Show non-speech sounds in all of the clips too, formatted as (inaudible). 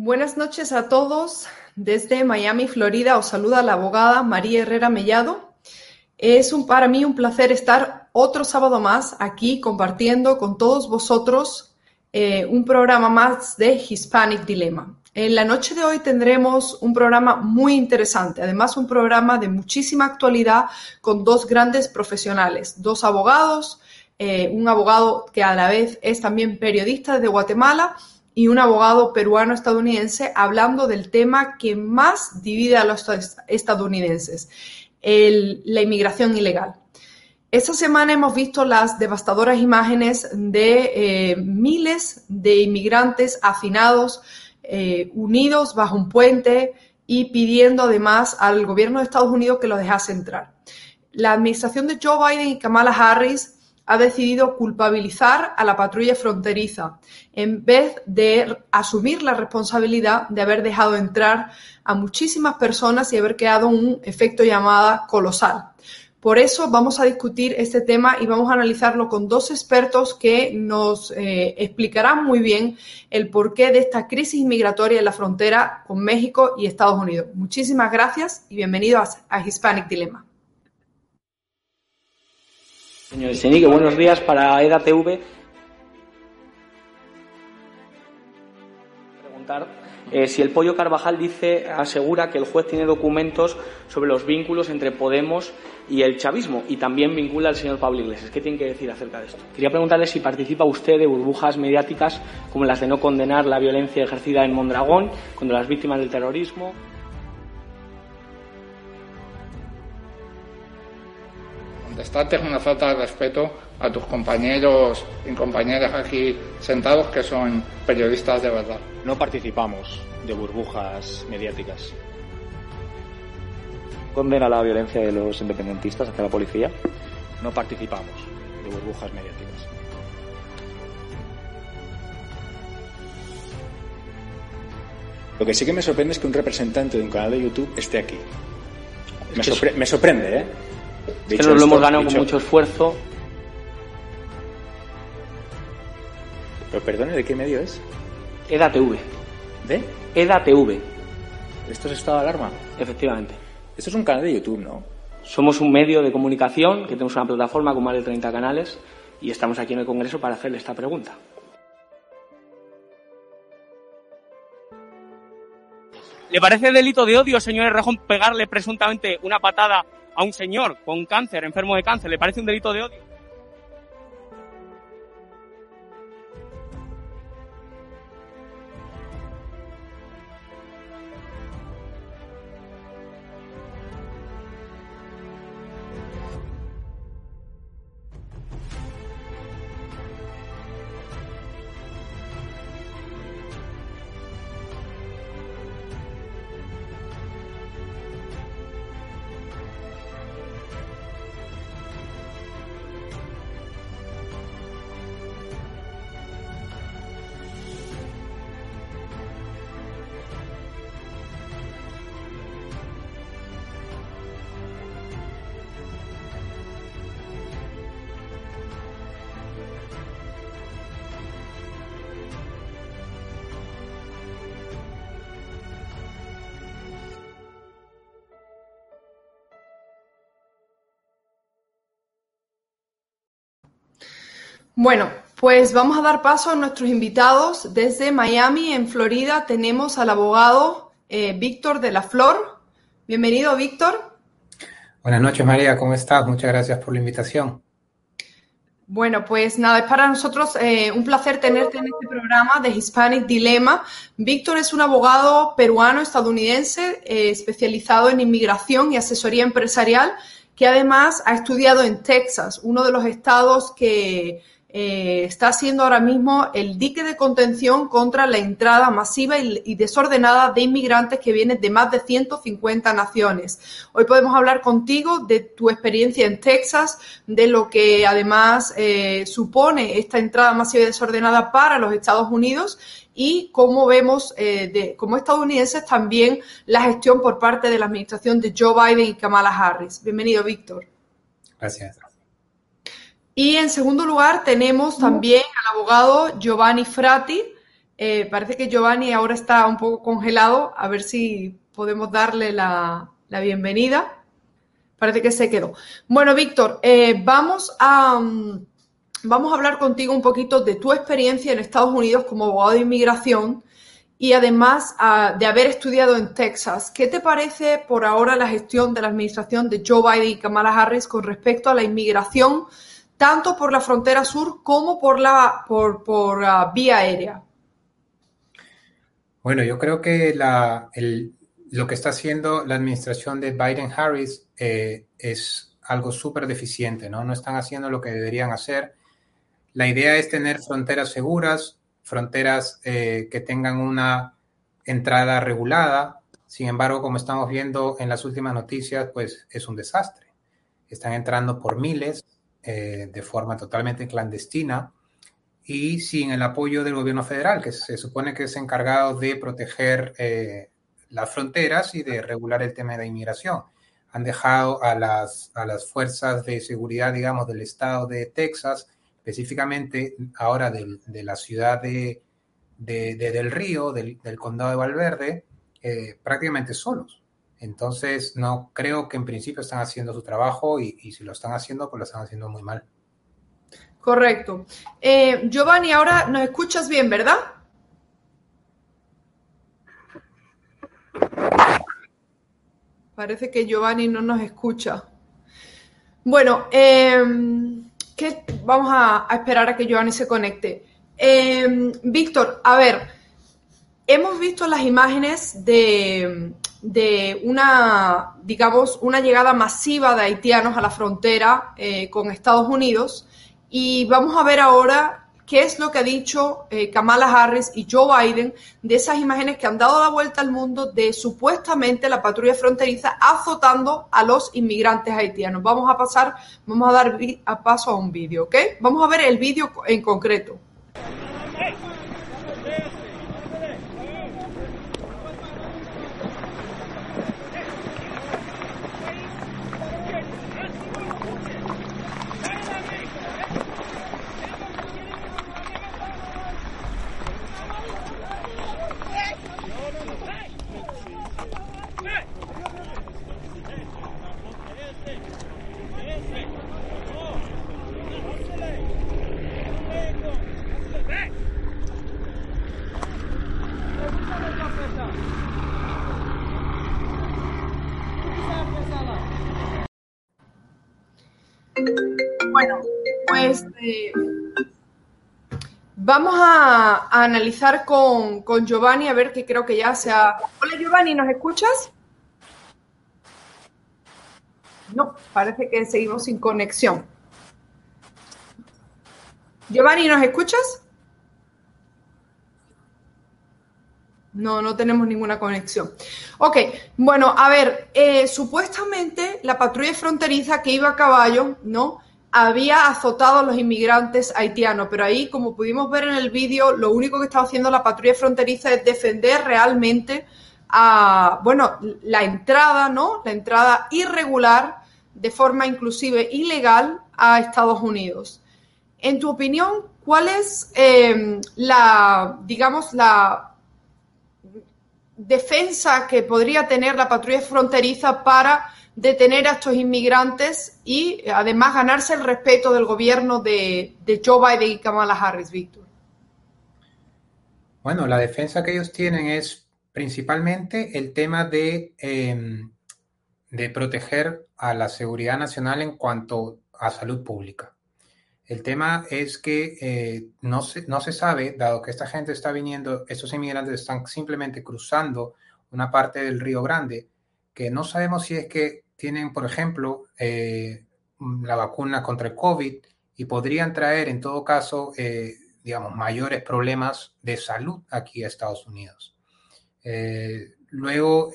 Buenas noches a todos. Desde Miami, Florida, os saluda la abogada María Herrera Mellado. Es para mí un placer estar otro sábado más aquí compartiendo con todos vosotros eh, un programa más de Hispanic Dilemma. En la noche de hoy tendremos un programa muy interesante, además un programa de muchísima actualidad con dos grandes profesionales, dos abogados, eh, un abogado que a la vez es también periodista desde Guatemala y un abogado peruano-estadounidense hablando del tema que más divide a los estadounidenses, la inmigración ilegal. Esta semana hemos visto las devastadoras imágenes de eh, miles de inmigrantes hacinados eh, unidos bajo un puente y pidiendo además al gobierno de Estados Unidos que los dejase entrar. La administración de Joe Biden y Kamala Harris ha decidido culpabilizar a la patrulla fronteriza en vez de asumir la responsabilidad de haber dejado entrar a muchísimas personas y haber creado un efecto llamada colosal. Por eso vamos a discutir este tema y vamos a analizarlo con dos expertos que nos eh, explicarán muy bien el porqué de esta crisis migratoria en la frontera con México y Estados Unidos. Muchísimas gracias y bienvenidos a, Hispanic Dilemma. Señor Senique, buenos días para EDATV. Preguntar eh, si el Pollo Carvajal dice, asegura que el juez tiene documentos sobre los vínculos entre Podemos y el chavismo y también vincula al señor Pablo Iglesias. ¿Qué tiene que decir acerca de esto? Quería preguntarle si participa usted de burbujas mediáticas como las de no condenar la violencia ejercida en Mondragón contra las víctimas del terrorismo. Contestarte es una falta de respeto a tus compañeros y compañeras aquí sentados que son periodistas de verdad. No participamos de burbujas mediáticas condena la violencia de los independentistas hacia la policía? No participamos de burbujas mediáticas. Lo que sí que me sorprende es que un representante de un canal de YouTube esté aquí. Me, sorprende, ¿eh? Que nos lo hemos ganado con mucho esfuerzo. Pero perdone, ¿de qué medio es? EDATV. ¿De? EDATV. ¿Esto es estado de alarma? Efectivamente. Esto es un canal de YouTube, ¿no? Somos un medio de comunicación que tenemos una plataforma con más de 30 canales y estamos aquí en el Congreso para hacerle esta pregunta. ¿Le parece delito de odio, señor Rejón, pegarle presuntamente una patada a un señor con cáncer, enfermo de cáncer? ¿Le parece un delito de odio? Bueno, pues vamos a dar paso a nuestros invitados. Desde Miami, en Florida, tenemos al abogado eh, Víctor de la Flor. Bienvenido, Víctor. Buenas noches, María. ¿Cómo estás? Muchas gracias por la invitación. Bueno, pues nada, es para nosotros eh, un placer tenerte en este programa de Hispanic Dilemma. Víctor es un abogado peruano-estadounidense eh, especializado en inmigración y asesoría empresarial, que además ha estudiado en Texas, uno de los estados que eh, está siendo ahora mismo el dique de contención contra la entrada masiva y, desordenada de inmigrantes que vienen de más de 150 naciones. Hoy podemos hablar contigo de tu experiencia en Texas, de lo que además eh, supone esta entrada masiva y desordenada para los Estados Unidos y cómo vemos eh, como estadounidenses también la gestión por parte de la administración de Joe Biden y Kamala Harris. Bienvenido, Víctor. Gracias. Y en segundo lugar tenemos también al abogado Giovanni Frati, Eh, parece que Giovanni ahora está un poco congelado. A ver si podemos darle la, bienvenida. Parece que se quedó. Bueno, Víctor, eh, vamos a... Mm, vamos a hablar contigo un poquito de tu experiencia en Estados Unidos como abogado de inmigración y además ah, de haber estudiado en Texas. ¿Qué te parece por ahora la gestión de la administración de Joe Biden y Kamala Harris con respecto a la inmigración, tanto por la frontera sur como por la por, por ah, vía aérea? Bueno, yo creo que lo que está haciendo la administración de Biden-Harris eh, es algo súper deficiente, ¿no? No están haciendo lo que deberían hacer. La idea es tener fronteras seguras, fronteras eh, que tengan una entrada regulada. Sin embargo, como estamos viendo en las últimas noticias, pues es un desastre. Están entrando por miles eh, de forma totalmente clandestina y sin el apoyo del gobierno federal, que se supone que es encargado de proteger eh, las fronteras y de regular el tema de inmigración. Han dejado a las, a las fuerzas de seguridad, digamos, del estado de Texas, específicamente ahora de la ciudad de, Del Río, del, condado de Valverde, eh, prácticamente solos. Entonces, no creo que en principio están haciendo su trabajo y, si lo están haciendo, pues lo están haciendo muy mal. Correcto. Eh, Giovanni, ahora nos escuchas bien, ¿verdad? Parece que Giovanni no nos escucha. Bueno, em, vamos a, esperar a que Giovanni se conecte. Em, Víctor, a ver, hemos visto las imágenes de, de, una, digamos, una llegada masiva de haitianos a la frontera eh, con Estados Unidos y vamos a ver ahora qué es lo que ha dicho eh, Kamala Harris y Joe Biden de esas imágenes que han dado la vuelta al mundo de supuestamente la patrulla fronteriza azotando a los inmigrantes haitianos. Vamos a pasar, vamos a dar paso a un vídeo, ¿ok? Vamos a ver el vídeo en concreto. Vamos a, analizar con, Giovanni a ver que creo que ya se ha... Hola Giovanni, ¿nos escuchas? No, parece que seguimos sin conexión. Giovanni, ¿nos escuchas? No, no tenemos ninguna conexión. Ok, bueno, a ver, eh, supuestamente la patrulla fronteriza que iba a caballo, ¿no? Había azotado a los inmigrantes haitianos, pero ahí, como pudimos ver en el vídeo, lo único que estaba haciendo la patrulla fronteriza es defender realmente bueno, la entrada, ¿no? La entrada irregular, de forma inclusive ilegal, a Estados Unidos. En tu opinión, ¿cuál es eh, la, digamos, la defensa que podría tener la patrulla fronteriza para detener a estos inmigrantes y además ganarse el respeto del gobierno de, Joe Biden y Kamala Harris, Víctor? Bueno, la defensa que ellos tienen es principalmente el tema de, em, de proteger a la seguridad nacional en cuanto a salud pública. El tema es que eh, no, se, no se sabe, dado que esta gente está viniendo, estos inmigrantes están simplemente cruzando una parte del Río Grande, que no sabemos si es que tienen, por ejemplo, eh, la vacuna contra el COVID y podrían traer, en todo caso, eh, digamos, mayores problemas de salud aquí a Estados Unidos. Eh, luego,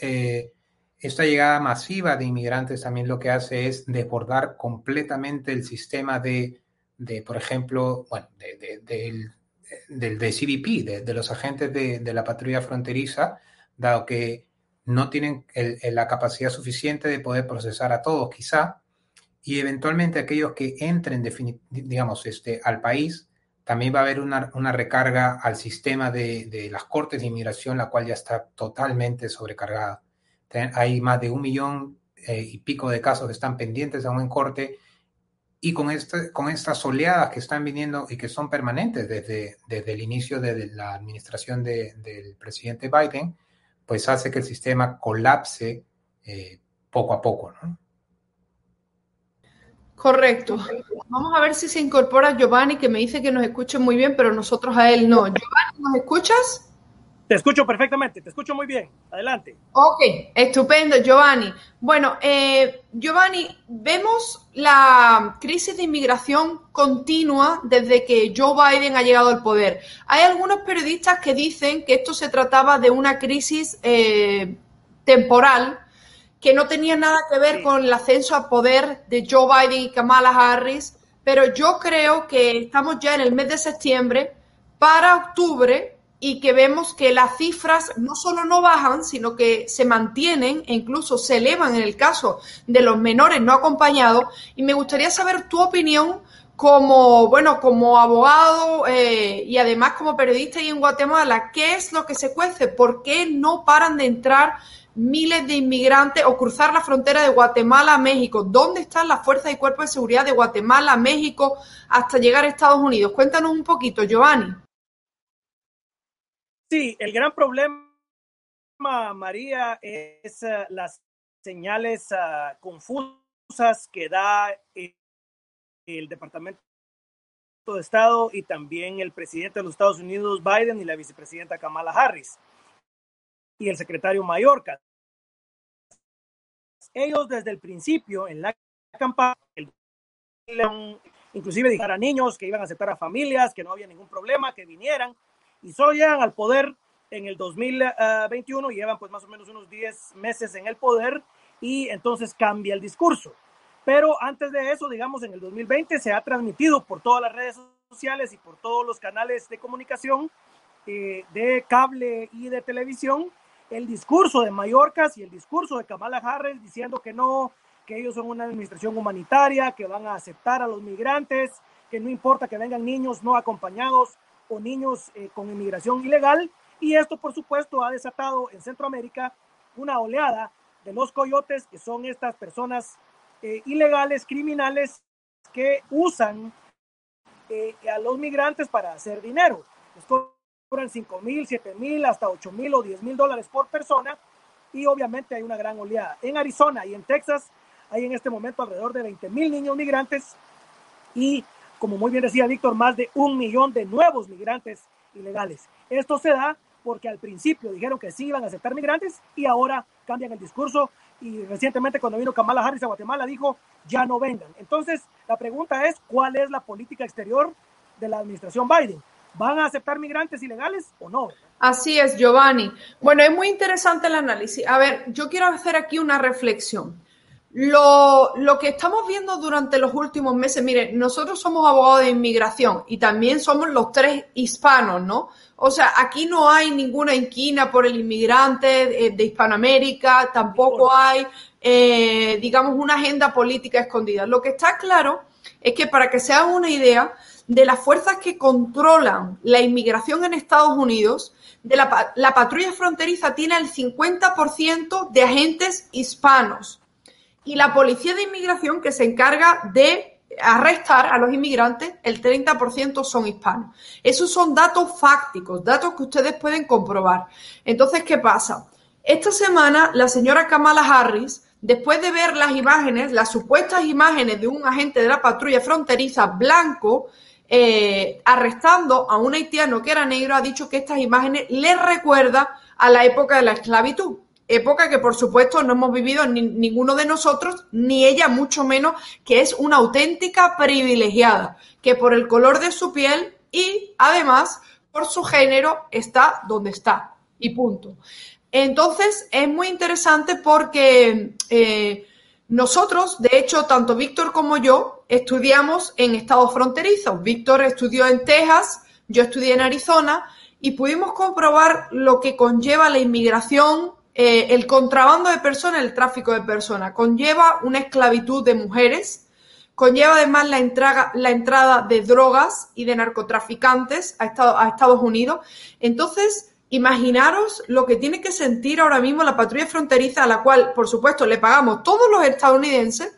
esta llegada masiva de inmigrantes también lo que hace es desbordar completamente el sistema de, por ejemplo, bueno, del, del de CBP, de, los agentes de la patrulla fronteriza, dado que no tienen la capacidad suficiente de poder procesar a todos, quizá, y eventualmente aquellos que entren, digamos, este, al país también va a haber una, una recarga al sistema de, de, las cortes de inmigración, la cual ya está totalmente sobrecargada. Hay más de un millón eh, y pico de casos que están pendientes aún en corte y con, este, con estas oleadas que están viniendo y que son permanentes desde, desde el inicio de la administración de, del presidente Biden, pues hace que el sistema colapse eh, poco a poco, ¿no? Correcto. Vamos a ver si se incorpora Giovanni, que me dice que nos escuche muy bien, pero nosotros a él no. Giovanni, ¿nos escuchas? Te escucho perfectamente, te escucho muy bien. Adelante. Ok, estupendo, Giovanni. Bueno, eh, Giovanni, vemos la crisis de inmigración continua desde que Joe Biden ha llegado al poder. Hay algunos periodistas que dicen que esto se trataba de una crisis eh, temporal que no tenía nada que ver con el ascenso al poder de Joe Biden y Kamala Harris, pero yo creo que estamos ya en el mes de septiembre para octubre y que vemos que las cifras no solo no bajan, sino que se mantienen e incluso se elevan en el caso de los menores no acompañados. Y me gustaría saber tu opinión como, bueno, como abogado eh, y además como periodista y en Guatemala, ¿qué es lo que se cuece? ¿Por qué no paran de entrar miles de inmigrantes o cruzar la frontera de Guatemala a México. ¿Dónde están las fuerzas y cuerpos de seguridad de Guatemala a México hasta llegar a Estados Unidos? Cuéntanos un poquito, Giovanni. Sí, el gran problema, María, es uh, las señales uh, confusas que da el, el Departamento de Estado y también el presidente de los Estados Unidos, Biden, y la vicepresidenta Kamala Harris y el secretario Mallorca. Ellos desde el principio en la campaña, inclusive dijeron a niños que iban a aceptar a familias, que no había ningún problema, que vinieran, y solo al poder en el 2021, llevan pues más o menos unos 10 meses en el poder, y entonces cambia el discurso. Pero antes de eso, digamos, en el 2020 se ha transmitido por todas las redes sociales y por todos los canales de comunicación eh, de cable y de televisión el discurso de Mallorca y el discurso de Kamala Harris diciendo que no, que ellos son una administración humanitaria, que van a aceptar a los migrantes, que no importa que vengan niños no acompañados o niños eh, con inmigración ilegal. Y esto, por supuesto, ha desatado en Centroamérica una oleada de los coyotes, que son estas personas eh, ilegales, criminales, que usan eh, a los migrantes para hacer dinero cobran 5 mil, 7 mil, hasta 8 mil o 10 mil dólares por persona y obviamente hay una gran oleada. En Arizona y en Texas hay en este momento alrededor de 20 mil niños migrantes y, como muy bien decía Víctor, más de un millón de nuevos migrantes ilegales. Esto se da porque al principio dijeron que sí iban a aceptar migrantes y ahora cambian el discurso y recientemente cuando vino Kamala Harris a Guatemala dijo ya no vengan. Entonces la pregunta es cuál es la política exterior de la administración Biden. ¿Van a aceptar migrantes ilegales o no? Así es, Giovanni. Bueno, es muy interesante el análisis. A ver, yo quiero hacer aquí una reflexión. Lo, lo, que estamos viendo durante los últimos meses, mire, nosotros somos abogados de inmigración y también somos los tres hispanos, ¿no? O sea, aquí no hay ninguna inquina por el inmigrante de, Hispanoamérica, tampoco hay, eh, digamos, una agenda política escondida. Lo que está claro es que para que se hagan una idea, de las fuerzas que controlan la inmigración en Estados Unidos, de la, la patrulla fronteriza tiene el 50% de agentes hispanos y la policía de inmigración que se encarga de arrestar a los inmigrantes, el 30% son hispanos. Esos son datos fácticos, datos que ustedes pueden comprobar. Entonces, ¿qué pasa? Esta semana la señora Kamala Harris, después de ver las imágenes, las supuestas imágenes de un agente de la patrulla fronteriza blanco eh, arrestando a un haitiano que era negro, ha dicho que estas imágenes le recuerdan a la época de la esclavitud. Época que, por supuesto, no hemos vivido ni, ninguno de nosotros, ni ella, mucho menos, que es una auténtica privilegiada, que por el color de su piel y, además, por su género, está donde está. Y punto. Entonces, es muy interesante porque eh, nosotros, de hecho, tanto Víctor como yo estudiamos en estados fronterizos. Víctor estudió en Texas, yo estudié en Arizona y pudimos comprobar lo que conlleva la inmigración, eh, el contrabando de personas, el tráfico de personas. Conlleva una esclavitud de mujeres, conlleva además la la entrada de drogas y de narcotraficantes a Estados, a Estados Unidos. Entonces, imaginaros lo que tiene que sentir ahora mismo la patrulla fronteriza, a la cual, por supuesto, le pagamos todos los estadounidenses,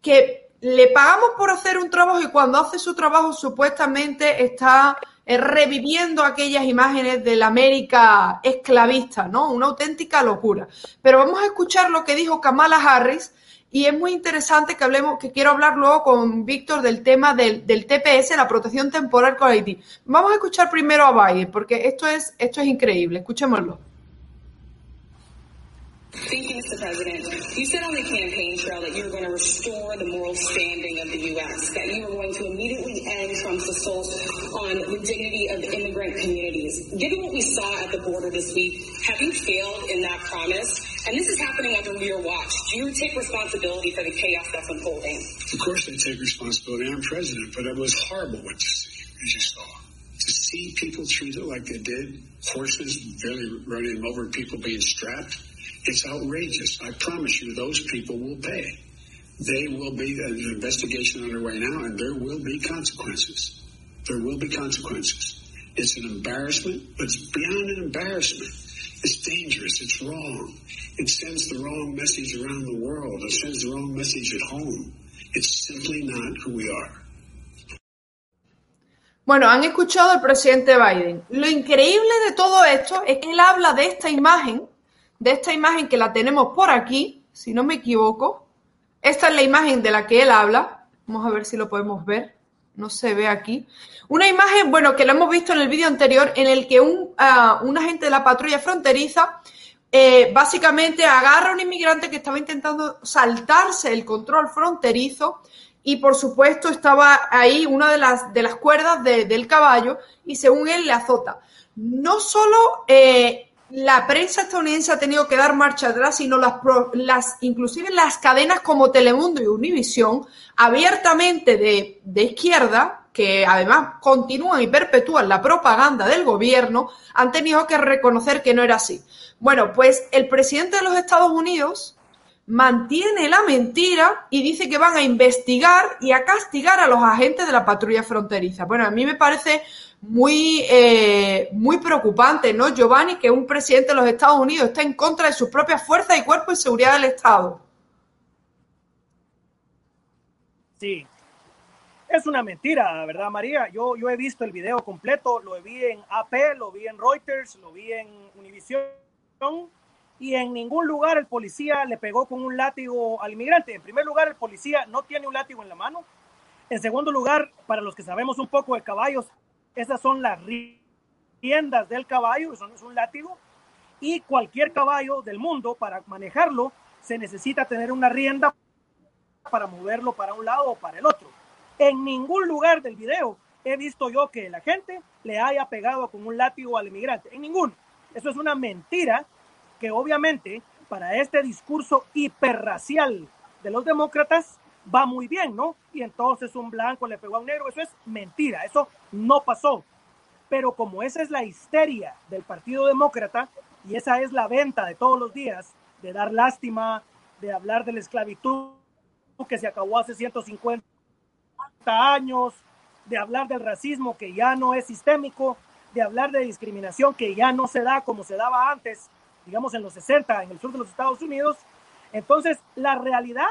que le pagamos por hacer un trabajo y cuando hace su trabajo supuestamente está reviviendo aquellas imágenes de la América esclavista, ¿no? Una auténtica locura. Pero vamos a escuchar lo que dijo Kamala Harris y es muy interesante que hablemos, que quiero hablar luego con Víctor del tema del, del, TPS, la protección temporal con Haití. Vamos a escuchar primero a Biden, porque esto es, esto es increíble. Escuchémoslo. Thank you, Mr. President. You said on the campaign trail that you were going to restore the moral standing of the U.S., that you were going to immediately end Trump's assault on the dignity of immigrant communities. Given what we saw at the border this week, have you failed in that promise? And this is happening under your watch. Do you take responsibility for the chaos that's unfolding? Of course I take responsibility. I'm president, but it was horrible what you see, as you saw. To see people treated like they did, horses barely running over, people being strapped, it's outrageous. I promise you those people will pay. They will be an investigation underway now, and there will be consequences. There will be consequences. It's an embarrassment, but it's beyond an embarrassment. It's dangerous. It's wrong. It sends the wrong message around the world. It sends the wrong message at home. It's simply not who we are. Bueno, han escuchado al presidente Biden. Lo increíble de todo esto es que él habla de esta imagen, de esta imagen que la tenemos por aquí, si no me equivoco. Esta es la imagen de la que él habla. Vamos a ver si lo podemos ver. No se ve aquí. Una imagen, bueno, que lo hemos visto en el vídeo anterior, en el que un, uh, un agente de la patrulla fronteriza eh, básicamente agarra a un inmigrante que estaba intentando saltarse el control fronterizo y por supuesto estaba ahí una de las, de las cuerdas de, del caballo y según él le azota. No solo eh, la prensa estadounidense ha tenido que dar marcha atrás, sino las, las inclusive las cadenas como Telemundo y Univisión, abiertamente de, de izquierda, que además continúan y perpetúan la propaganda del gobierno, han tenido que reconocer que no era así. Bueno, pues el presidente de los Estados Unidos mantiene la mentira y dice que van a investigar y a castigar a los agentes de la patrulla fronteriza. Bueno, a mí me parece muy, eh, muy preocupante, ¿no, Giovanni? Que un presidente de los Estados Unidos está en contra de sus propias fuerzas y cuerpos de seguridad del Estado. Sí, es una mentira, ¿verdad, María? Yo, yo he visto el video completo, lo vi en AP, lo vi en Reuters, lo vi en Univision y en ningún lugar el policía le pegó con un látigo al inmigrante. En primer lugar, el policía no tiene un látigo en la mano. En segundo lugar, para los que sabemos un poco de caballos, esas son las riendas del caballo, eso no es un látigo. Y cualquier caballo del mundo, para manejarlo, se necesita tener una rienda para moverlo para un lado o para el otro. En ningún lugar del video he visto yo que la gente le haya pegado con un látigo al inmigrante. En ninguno. Eso es una mentira que obviamente para este discurso hiperracial de los demócratas va muy bien, ¿no? Y entonces un blanco le pegó a un negro, eso es mentira, eso no pasó. Pero como esa es la histeria del Partido Demócrata y esa es la venta de todos los días, de dar lástima, de hablar de la esclavitud que se acabó hace 150 años, de hablar del racismo que ya no es sistémico, de hablar de discriminación que ya no se da como se daba antes, digamos en los 60 en el sur de los Estados Unidos. Entonces, la realidad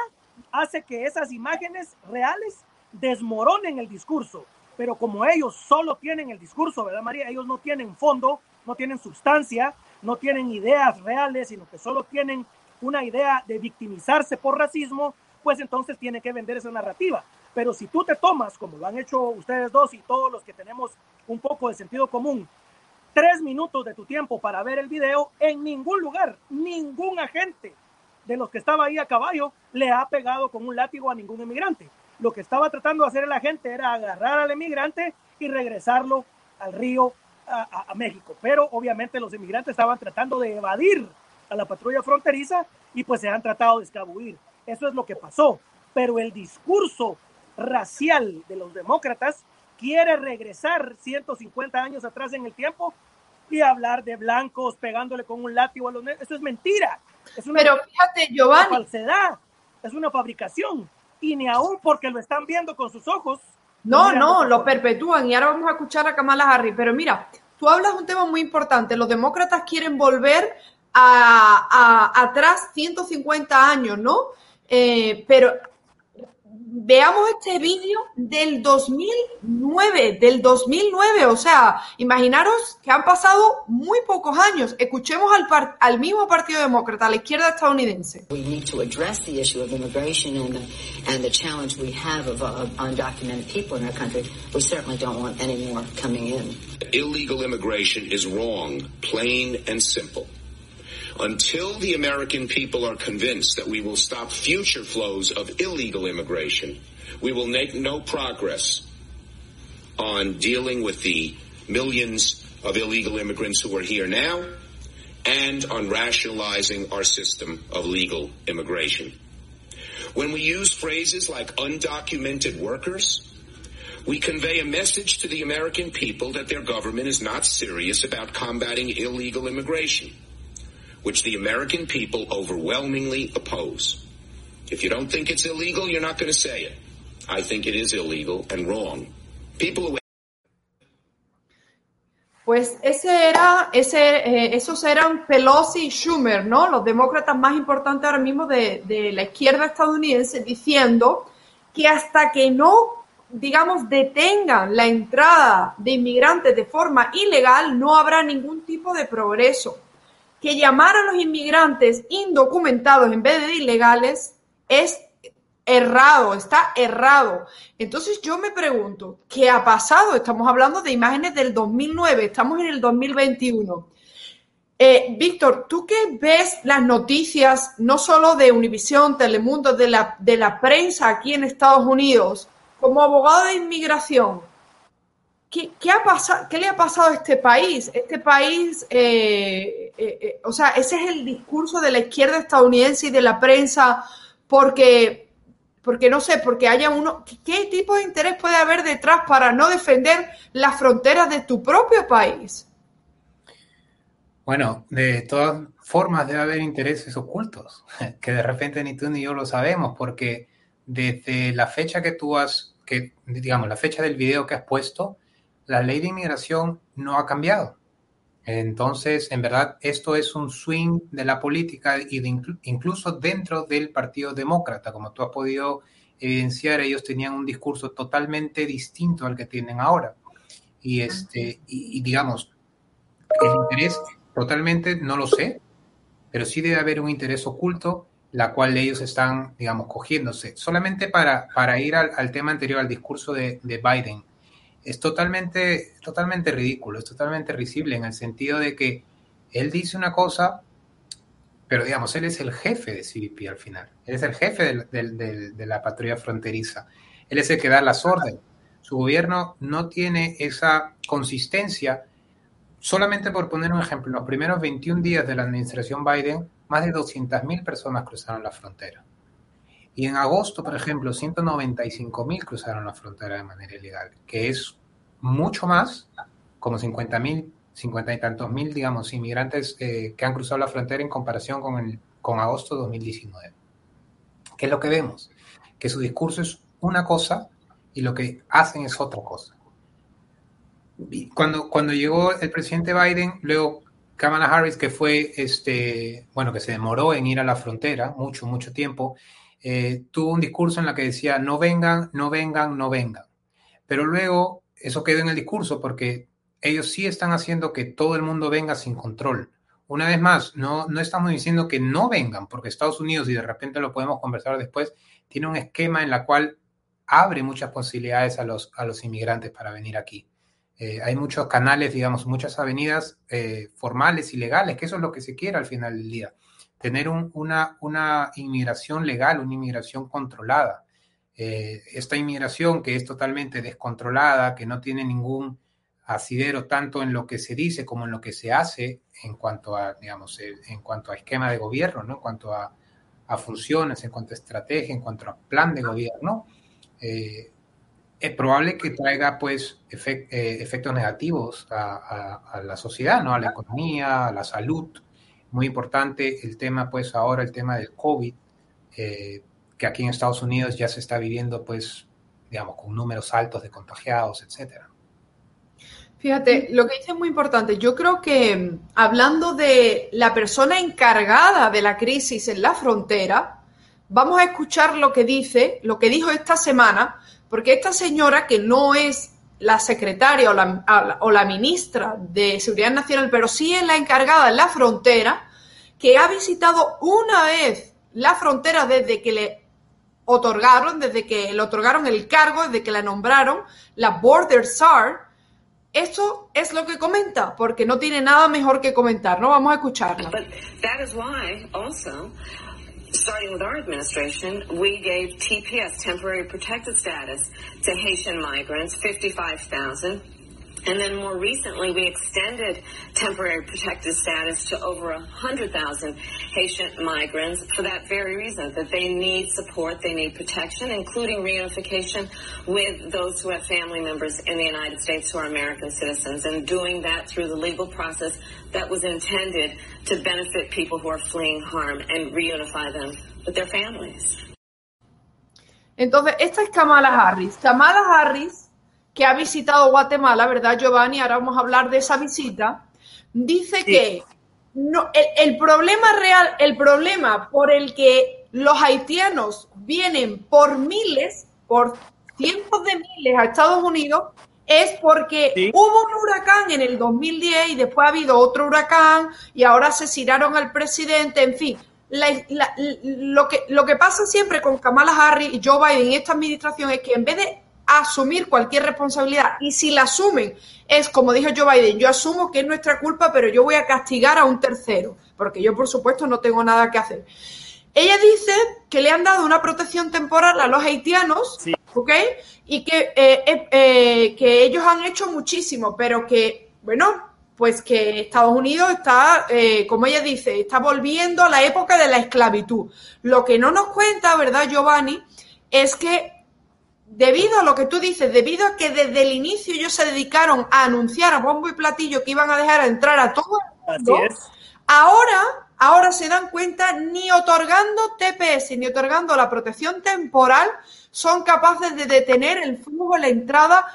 hace que esas imágenes reales desmoronen el discurso, pero como ellos solo tienen el discurso, ¿verdad, María? Ellos no tienen fondo, no tienen sustancia, no tienen ideas reales, sino que solo tienen una idea de victimizarse por racismo, pues entonces tiene que vender esa narrativa. Pero si tú te tomas, como lo han hecho ustedes dos y todos los que tenemos un poco de sentido común, tres minutos de tu tiempo para ver el video, en ningún lugar, ningún agente de los que estaba ahí a caballo le ha pegado con un látigo a ningún inmigrante. Lo que estaba tratando de hacer el agente era agarrar al inmigrante y regresarlo al río, a, a México. Pero obviamente los inmigrantes estaban tratando de evadir a la patrulla fronteriza y pues se han tratado de escabullir. Eso es lo que pasó. Pero el discurso racial de los demócratas quiere regresar 150 años atrás en el tiempo y hablar de blancos pegándole con un látigo a los negros. Eso es mentira. Es una Pero fíjate, Giovanni. falsedad. Es una fabricación. y ni aún porque lo están viendo con sus ojos. No, no, lo perpetúan y ahora vamos a escuchar a Kamala Harris. Pero mira, tú hablas de un tema muy importante. Los demócratas quieren volver a, a atrás 150 años, ¿no? Eh, pero veamos este vídeo del 2009, del 2009, o sea, imaginaros que han pasado muy pocos años. Escuchemos al, par al mismo Partido Demócrata, a la izquierda estadounidense. We need to address the issue of immigration and the, and the challenge we have of uh, undocumented people in our country. We certainly don't want any more coming in. Illegal immigration is wrong, plain and simple. Until the American people are convinced that we will stop future flows of illegal immigration, we will make no progress on dealing with the millions of illegal immigrants who are here now and on rationalizing our system of legal immigration. When we use phrases like undocumented workers, we convey a message to the American people that their government is not serious about combating illegal immigration which the American people overwhelmingly oppose. If you don't think it's illegal, you're not going to say it. I think it is illegal and wrong. People who Pues ese era, ese, eh, esos eran Pelosi y Schumer, ¿no? Los demócratas más importantes ahora mismo de, de la izquierda estadounidense diciendo que hasta que no, digamos, detengan la entrada de inmigrantes de forma ilegal, no habrá ningún tipo de progreso que llamar a los inmigrantes indocumentados en vez de ilegales es errado, está errado. Entonces yo me pregunto, ¿qué ha pasado? Estamos hablando de imágenes del 2009, estamos en el 2021. Eh, Víctor, tú qué ves las noticias, no solo de Univisión, Telemundo, de la, de la prensa aquí en Estados Unidos, como abogado de inmigración, ¿Qué, ha pasado, ¿Qué le ha pasado a este país? Este país, eh, eh, eh, o sea, ese es el discurso de la izquierda estadounidense y de la prensa, porque, porque no sé, porque haya uno, ¿qué tipo de interés puede haber detrás para no defender las fronteras de tu propio país? Bueno, de todas formas debe haber intereses ocultos, (laughs) que de repente ni tú ni yo lo sabemos, porque desde la fecha que tú has, que digamos, la fecha del video que has puesto, la ley de inmigración no ha cambiado. Entonces, en verdad, esto es un swing de la política y de incluso dentro del Partido Demócrata, como tú has podido evidenciar, ellos tenían un discurso totalmente distinto al que tienen ahora. Y este, y, digamos, el interés totalmente no lo sé, pero sí debe haber un interés oculto, la cual ellos están, digamos, cogiéndose. Solamente para, para ir al, tema anterior, al discurso de, de Biden es totalmente, totalmente ridículo, es totalmente risible en el sentido de que él dice una cosa, pero digamos, él es el jefe de CBP al final, él es el jefe de la patrulla fronteriza, él es el que da las órdenes. Su gobierno no tiene esa consistencia. Solamente por poner un ejemplo, en los primeros 21 días de la administración Biden, más de 200.000 personas cruzaron la frontera. Y en agosto, por ejemplo, 195 mil cruzaron la frontera de manera ilegal, que es mucho más, como 50 mil, 50 y tantos mil, digamos, inmigrantes que han cruzado la frontera en comparación con, el, con agosto de 2019. ¿Qué es lo que vemos? Que su discurso es una cosa y lo que hacen es otra cosa. Cuando, cuando llegó el presidente Biden, luego Kamala Harris, que fue, este, bueno, que se demoró en ir a la frontera mucho, mucho tiempo, eh, tuvo un discurso en la que decía, no vengan, no vengan, no vengan. Pero luego eso quedó en el discurso porque ellos sí están haciendo que todo el mundo venga sin control. Una vez más, no, no estamos diciendo que no vengan, porque Estados Unidos, y de repente lo podemos conversar después, tiene un esquema en la cual abre muchas posibilidades a los, a los inmigrantes para venir aquí. Eh, hay muchos canales, digamos, muchas avenidas eh, formales y legales, que eso es lo que se quiere al final del día tener una, una inmigración legal, una inmigración controlada. Eh, esta inmigración que es totalmente descontrolada, que no tiene ningún asidero tanto en lo que se dice como en lo que se hace en cuanto a, digamos, eh, en cuanto a esquema de gobierno, ¿no? en cuanto a, funciones, en cuanto a estrategia, en cuanto a plan de gobierno, eh, es probable que traiga pues efectos negativos a, a, la sociedad, ¿no? a la economía, a la salud, muy importante el tema, pues ahora el tema del COVID, eh, que aquí en Estados Unidos ya se está viviendo, pues, digamos, con números altos de contagiados, etcétera. Fíjate, lo que dice es muy importante. Yo creo que hablando de la persona encargada de la crisis en la frontera, vamos a escuchar lo que dice, lo que dijo esta semana, porque esta señora que no es la secretaria o la, o la ministra de Seguridad Nacional, pero sí es la encargada en la frontera, que ha visitado una vez la frontera desde que le otorgaron, desde que le otorgaron el cargo, desde que la nombraron, la Border SAR. Eso es lo que comenta, porque no tiene nada mejor que comentar, ¿no? Vamos a escucharla. Starting with our administration, we gave TPS, temporary protected status, to Haitian migrants, 55,000. And then more recently, we extended temporary protected status to over 100,000 Haitian migrants for that very reason, that they need support, they need protection, including reunification with those who have family members in the United States who are American citizens, and doing that through the legal process that was intended to benefit people who are fleeing harm and reunify them with their families. Entonces, esta es Kamala Harris. Kamala Harris que ha visitado Guatemala, ¿verdad, Giovanni? Ahora vamos a hablar de esa visita. Dice que no, el, problema real, el problema por el que los haitianos vienen por miles, por cientos de miles a Estados Unidos, es porque hubo un huracán en el 2010 y después ha habido otro huracán y ahora asesinaron al presidente, en fin. lo, que, lo que pasa siempre con Kamala Harris y Joe Biden en esta administración es que en vez de asumir cualquier responsabilidad. Y si la asumen, es como dijo Joe Biden, yo asumo que es nuestra culpa, pero yo voy a castigar a un tercero, porque yo, por supuesto, no tengo nada que hacer. Ella dice que le han dado una protección temporal a los haitianos, ¿ok? Y que, eh, eh, eh, que ellos han hecho muchísimo, pero que, bueno, pues que Estados Unidos está, como ella dice, está volviendo a la época de la esclavitud. Lo que no nos cuenta, ¿verdad, Giovanni? Es que debido a lo que tú dices, debido a que desde el inicio ellos se dedicaron a anunciar a bombo y platillo que iban a dejar entrar a todo el mundo, ahora, ahora se dan cuenta ni otorgando TPS ni otorgando la protección temporal son capaces de detener el flujo, la entrada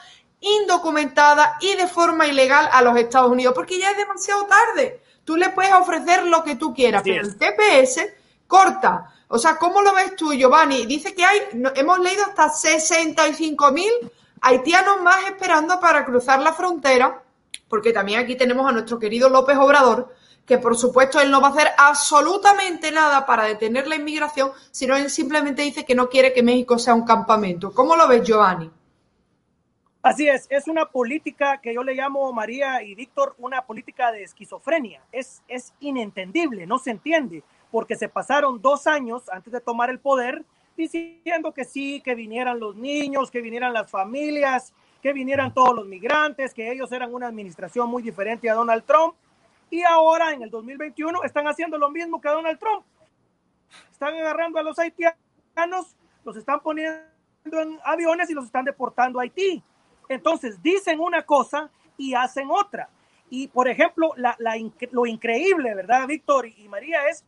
indocumentada y de forma ilegal a los Estados Unidos, porque ya es demasiado tarde. Tú le puedes ofrecer lo que tú quieras, pero el TPS corta o sea, ¿cómo lo ves tú, Giovanni? Dice que hay, hemos leído hasta 65 mil haitianos más esperando para cruzar la frontera, porque también aquí tenemos a nuestro querido López Obrador, que por supuesto él no va a hacer absolutamente nada para detener la inmigración, sino él simplemente dice que no quiere que México sea un campamento. ¿Cómo lo ves, Giovanni? Así es, es una política que yo le llamo, María y Víctor, una política de esquizofrenia. Es, es inentendible, no se entiende porque se pasaron dos años antes de tomar el poder diciendo que sí, que vinieran los niños, que vinieran las familias, que vinieran todos los migrantes, que ellos eran una administración muy diferente a Donald Trump. Y ahora, en el 2021, están haciendo lo mismo que Donald Trump. Están agarrando a los haitianos, los están poniendo en aviones y los están deportando a Haití. Entonces, dicen una cosa y hacen otra. Y, por ejemplo, lo increíble, ¿verdad, Víctor y María? Es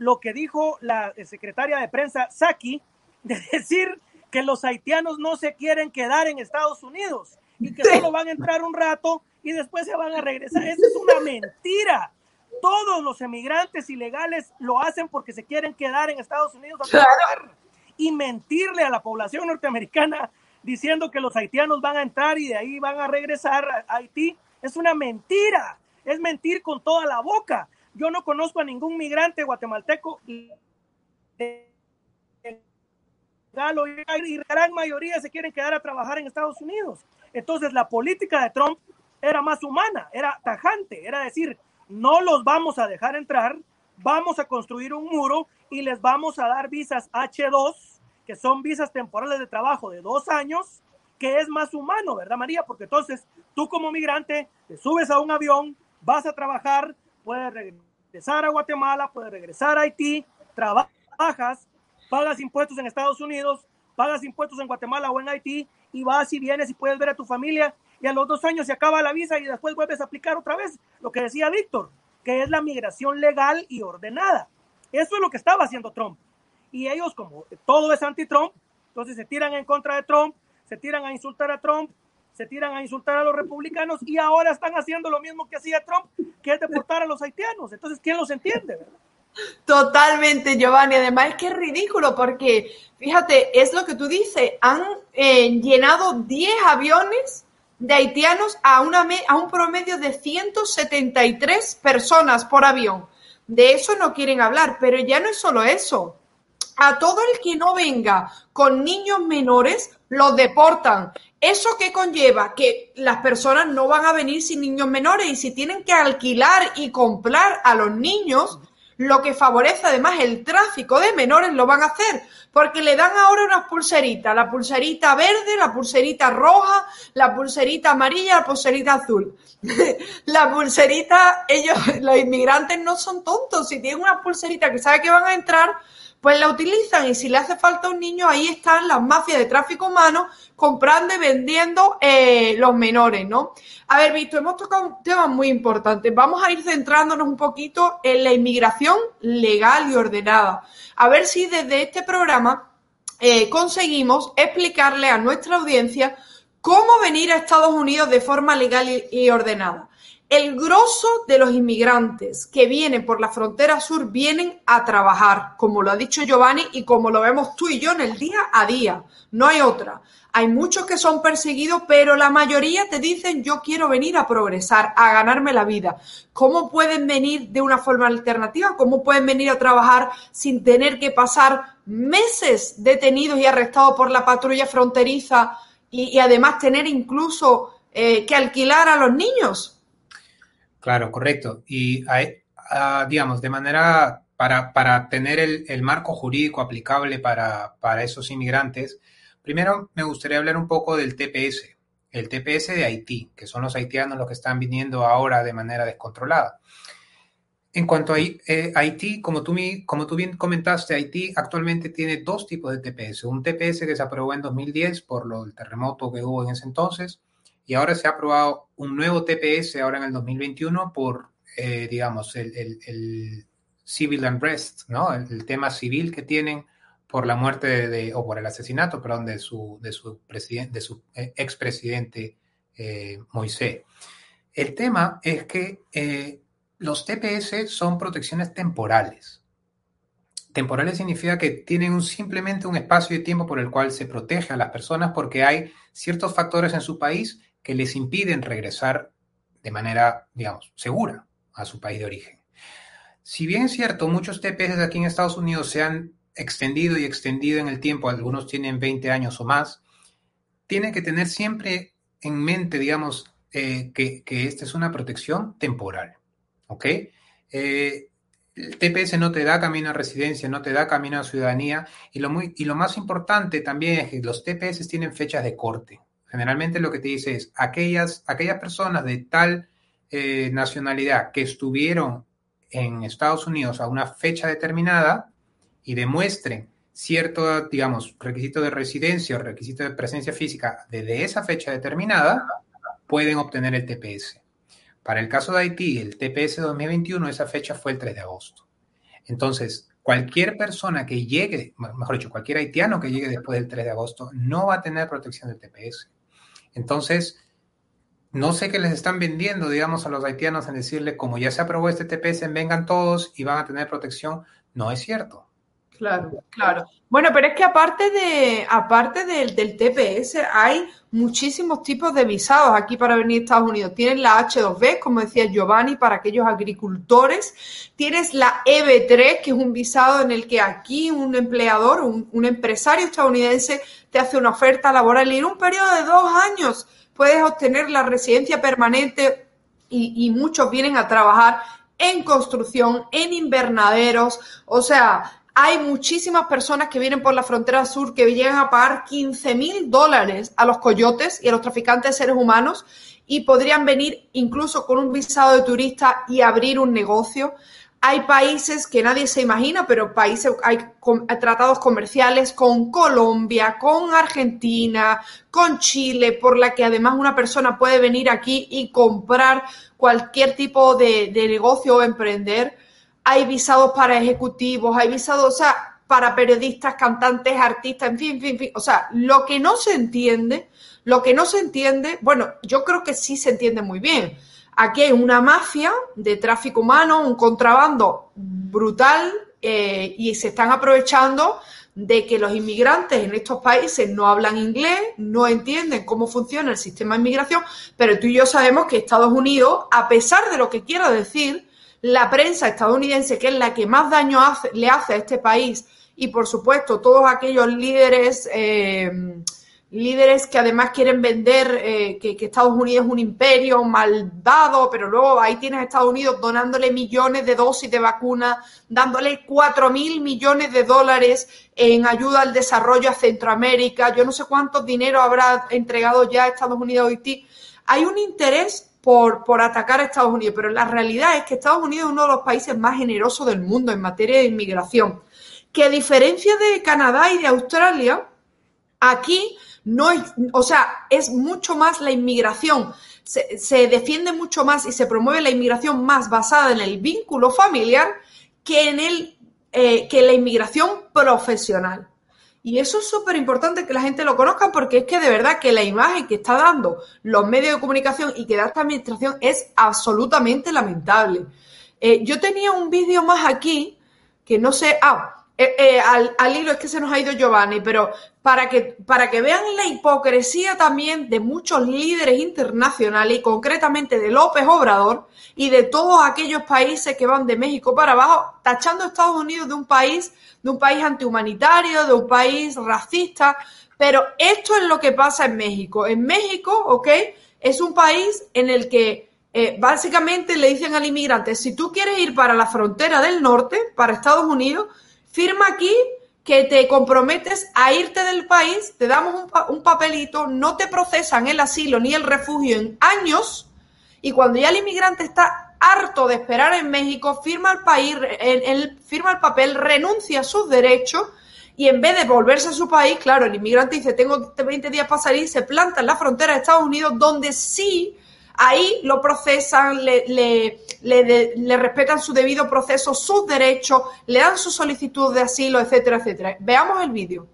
lo que dijo la secretaria de prensa Saki, de (laughs) decir que los haitianos no se quieren quedar en Estados Unidos y que solo van a entrar un rato y después se van a regresar. Esa es una mentira. Todos los emigrantes ilegales lo hacen porque se quieren quedar en Estados Unidos y mentirle a la población norteamericana diciendo que los haitianos van a entrar y de ahí van a regresar a Haití. Es una mentira. Es mentir con toda la boca. Yo no conozco a ningún migrante guatemalteco y la gran mayoría se quieren quedar a trabajar en Estados Unidos. Entonces la política de Trump era más humana, era tajante, era decir, no los vamos a dejar entrar, vamos a construir un muro y les vamos a dar visas H2, que son visas temporales de trabajo de dos años, que es más humano, ¿verdad, María? Porque entonces tú como migrante te subes a un avión, vas a trabajar, puedes regresar a Guatemala, puedes regresar a Haití, trabajas, pagas impuestos en Estados Unidos, pagas impuestos en Guatemala o en Haití y vas y vienes y puedes ver a tu familia y a los dos años se acaba la visa y después vuelves a aplicar otra vez lo que decía Víctor, que es la migración legal y ordenada. Eso es lo que estaba haciendo Trump. y ellos como todo es anti-Trump, entonces se tiran en contra de Trump, se tiran a insultar a Trump, se tiran a insultar a los republicanos y ahora están haciendo lo mismo que hacía Trump, que es deportar a los haitianos. Entonces, ¿quién los entiende? Totalmente, Giovanni. Además es que es ridículo porque, fíjate, es lo que tú dices, han eh, llenado 10 aviones de haitianos a, una, a un promedio de 173 personas por avión. De eso no quieren hablar, pero ya no es solo eso. A todo el que no venga con niños menores, los deportan. ¿Eso qué conlleva? Que las personas no van a venir sin niños menores y si tienen que alquilar y comprar a los niños, lo que favorece además el tráfico de menores lo van a hacer, porque le dan ahora unas pulseritas, la pulserita verde, la pulserita roja, la pulserita amarilla, la pulserita azul. (laughs) la pulserita, ellos, los inmigrantes no son tontos, si tienen una pulserita que sabe que van a entrar, pues la utilizan y si le hace falta a un niño, ahí están las mafias de tráfico humano comprando y vendiendo eh, los menores, ¿no? A ver, Visto, hemos tocado un tema muy importante. Vamos a ir centrándonos un poquito en la inmigración legal y ordenada. A ver si desde este programa eh, conseguimos explicarle a nuestra audiencia cómo venir a Estados Unidos de forma legal y ordenada. El grosso de los inmigrantes que vienen por la frontera sur vienen a trabajar, como lo ha dicho Giovanni y como lo vemos tú y yo en el día a día. No hay otra. Hay muchos que son perseguidos, pero la mayoría te dicen yo quiero venir a progresar, a ganarme la vida. ¿Cómo pueden venir de una forma alternativa? ¿Cómo pueden venir a trabajar sin tener que pasar meses detenidos y arrestados por la patrulla fronteriza y, además tener incluso eh, que alquilar a los niños? Claro, correcto. Y ah, digamos, de manera para, para tener el, marco jurídico aplicable para, para esos inmigrantes, primero me gustaría hablar un poco del TPS, el TPS de Haití, que son los haitianos los que están viniendo ahora de manera descontrolada. En cuanto a eh, Haití, como tú, como tú bien comentaste, Haití actualmente tiene dos tipos de TPS. Un TPS que se aprobó en 2010 por lo, el terremoto que hubo en ese entonces y ahora se ha aprobado un nuevo TPS ahora en el 2021 por, eh, digamos, el, el, civil unrest, ¿no? El, tema civil que tienen por la muerte de, o por el asesinato, perdón, de su, de su, presidente, de su eh, expresidente eh, Moisés. El tema es que los TPS son protecciones temporales. Temporales significa que tienen un, simplemente un espacio de tiempo por el cual se protege a las personas porque hay ciertos factores en su país que les impiden regresar de manera, digamos, segura a su país de origen. Si bien es cierto, muchos TPS aquí en Estados Unidos se han extendido y extendido en el tiempo, algunos tienen 20 años o más, tiene que tener siempre en mente, digamos, eh, que, esta es una protección temporal. ¿Ok? Eh, el TPS no te da camino a residencia, no te da camino a ciudadanía y lo, muy, y lo más importante también es que los TPS tienen fechas de corte. Generalmente lo que te dice es aquellas, aquellas personas de tal eh, nacionalidad que estuvieron en Estados Unidos a una fecha determinada y demuestren cierto, digamos, requisito de residencia o requisito de presencia física desde esa fecha determinada, pueden obtener el TPS. Para el caso de Haití, el TPS 2021, esa fecha fue el 3 de agosto. Entonces, cualquier persona que llegue, mejor dicho, cualquier haitiano que llegue después del 3 de agosto, no va a tener protección del TPS. Entonces, no sé qué les están vendiendo, digamos, a los haitianos en decirle, como ya se aprobó este TPS, vengan todos y van a tener protección. No es cierto. Claro, claro. Bueno, pero es que aparte de, aparte del, del, TPS, hay muchísimos tipos de visados aquí para venir a Estados Unidos. Tienes la H2B, como decía Giovanni, para aquellos agricultores. Tienes la EB3, que es un visado en el que aquí un empleador, un, un empresario estadounidense te hace una oferta laboral y en un periodo de dos años puedes obtener la residencia permanente y, y muchos vienen a trabajar en construcción, en invernaderos, o sea, hay muchísimas personas que vienen por la frontera sur que llegan a pagar 15 mil dólares a los coyotes y a los traficantes de seres humanos y podrían venir incluso con un visado de turista y abrir un negocio. Hay países que nadie se imagina, pero países, hay tratados comerciales con Colombia, con Argentina, con Chile, por la que además una persona puede venir aquí y comprar cualquier tipo de, de negocio o emprender hay visados para ejecutivos, hay visados, para periodistas, cantantes, artistas, en fin, en fin, en fin. O sea, lo que no se entiende, lo que no se entiende, bueno, yo creo que sí se entiende muy bien. Aquí hay una mafia de tráfico humano, un contrabando brutal eh, y se están aprovechando de que los inmigrantes en estos países no hablan inglés, no entienden cómo funciona el sistema de inmigración, pero tú y yo sabemos que Estados Unidos, a pesar de lo que quiera decir, la prensa estadounidense, que es la que más daño le hace a este país, y por supuesto todos aquellos líderes eh, líderes que además quieren vender eh, que, Estados Unidos es un imperio malvado, pero luego ahí tienes a Estados Unidos donándole millones de dosis de vacunas, dándole cuatro mil millones de dólares en ayuda al desarrollo a Centroamérica. Yo no sé cuántos dinero habrá entregado ya Estados Unidos a Haití. Hay un interés por, atacar a Estados Unidos, pero la realidad es que Estados Unidos es uno de los países más generosos del mundo en materia de inmigración. Que a diferencia de Canadá y de Australia, aquí no o sea, es mucho más la inmigración, se, defiende mucho más y se promueve la inmigración más basada en el vínculo familiar que en el, eh, que la inmigración profesional. Y eso es súper importante que la gente lo conozca porque es que de verdad que la imagen que está dando los medios de comunicación y que da esta administración es absolutamente lamentable. Eh, yo tenía un vídeo más aquí que no sé, ah, eh, eh, al, al, hilo es que se nos ha ido Giovanni, pero para que, para que vean la hipocresía también de muchos líderes internacionales y concretamente de López Obrador y de todos aquellos países que van de México para abajo, tachando a Estados Unidos de un país, de un país antihumanitario, de un país racista, pero esto es lo que pasa en México. En México, ¿ok? Es un país en el que eh, básicamente le dicen al inmigrante, si tú quieres ir para la frontera del norte, para Estados Unidos, firma aquí que te comprometes a irte del país, te damos un, papelito, no te procesan el asilo ni el refugio en años y cuando ya el inmigrante está harto de esperar en México, firma el, país, el, firma el papel, renuncia a sus derechos y en vez de volverse a su país, claro, el inmigrante dice, tengo 20 días para salir, se planta en la frontera de Estados Unidos, donde sí ahí lo procesan, le, le, respetan su debido proceso, sus derechos, le dan su solicitud de asilo, etcétera, etcétera. Veamos el vídeo.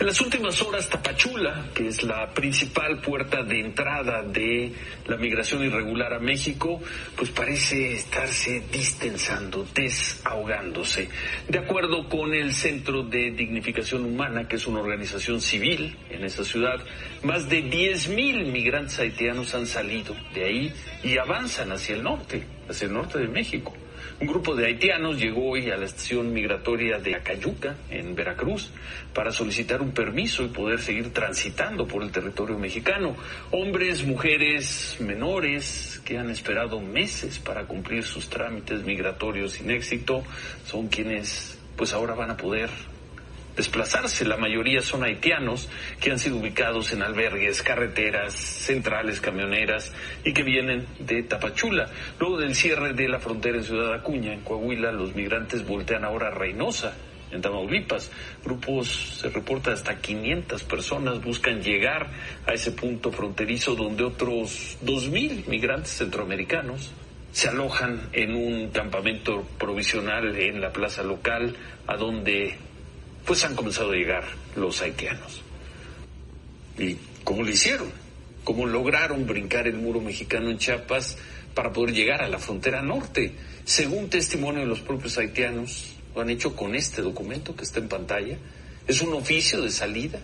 En las últimas horas, Tapachula, que es la principal puerta de entrada de la migración irregular a México, pues parece estarse distensando, desahogándose. De acuerdo con el Centro de Dignificación Humana, que es una organización civil en esa ciudad, más de 10.000 migrantes haitianos han salido de ahí y avanzan hacia el norte, hacia el norte de México. Un grupo de haitianos llegó hoy a la estación migratoria de Acayuca, en Veracruz, para solicitar un permiso y poder seguir transitando por el territorio mexicano. Hombres, mujeres, menores que han esperado meses para cumplir sus trámites migratorios sin éxito son quienes pues ahora van a poder desplazarse. La mayoría son haitianos que han sido ubicados en albergues, carreteras, centrales camioneras y que vienen de Tapachula. Luego del cierre de la frontera en Ciudad Acuña, en Coahuila, los migrantes voltean ahora a Reynosa, en Tamaulipas. Grupos, se reporta, hasta 500 personas buscan llegar a ese punto fronterizo donde otros 2.000 migrantes centroamericanos se alojan en un campamento provisional en la plaza local a donde pues han comenzado a llegar los haitianos. ¿Y cómo lo hicieron? ¿Cómo lograron brincar el muro mexicano en Chiapas para poder llegar a la frontera norte? Según testimonio de los propios haitianos, lo han hecho con este documento que está en pantalla. Es un oficio de salida,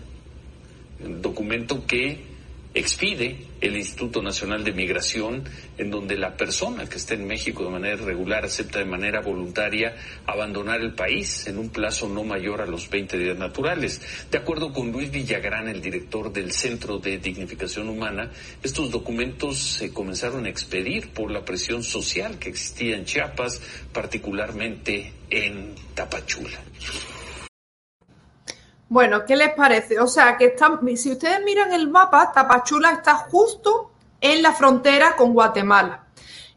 un documento que expide el Instituto Nacional de Migración, en donde la persona que está en México de manera regular acepta de manera voluntaria abandonar el país en un plazo no mayor a los 20 días naturales. De acuerdo con Luis Villagrán, el director del Centro de Dignificación Humana, estos documentos se comenzaron a expedir por la presión social que existía en Chiapas, particularmente en Tapachula. Bueno, ¿qué les parece? O sea, que si ustedes miran el mapa, Tapachula está justo en la frontera con Guatemala.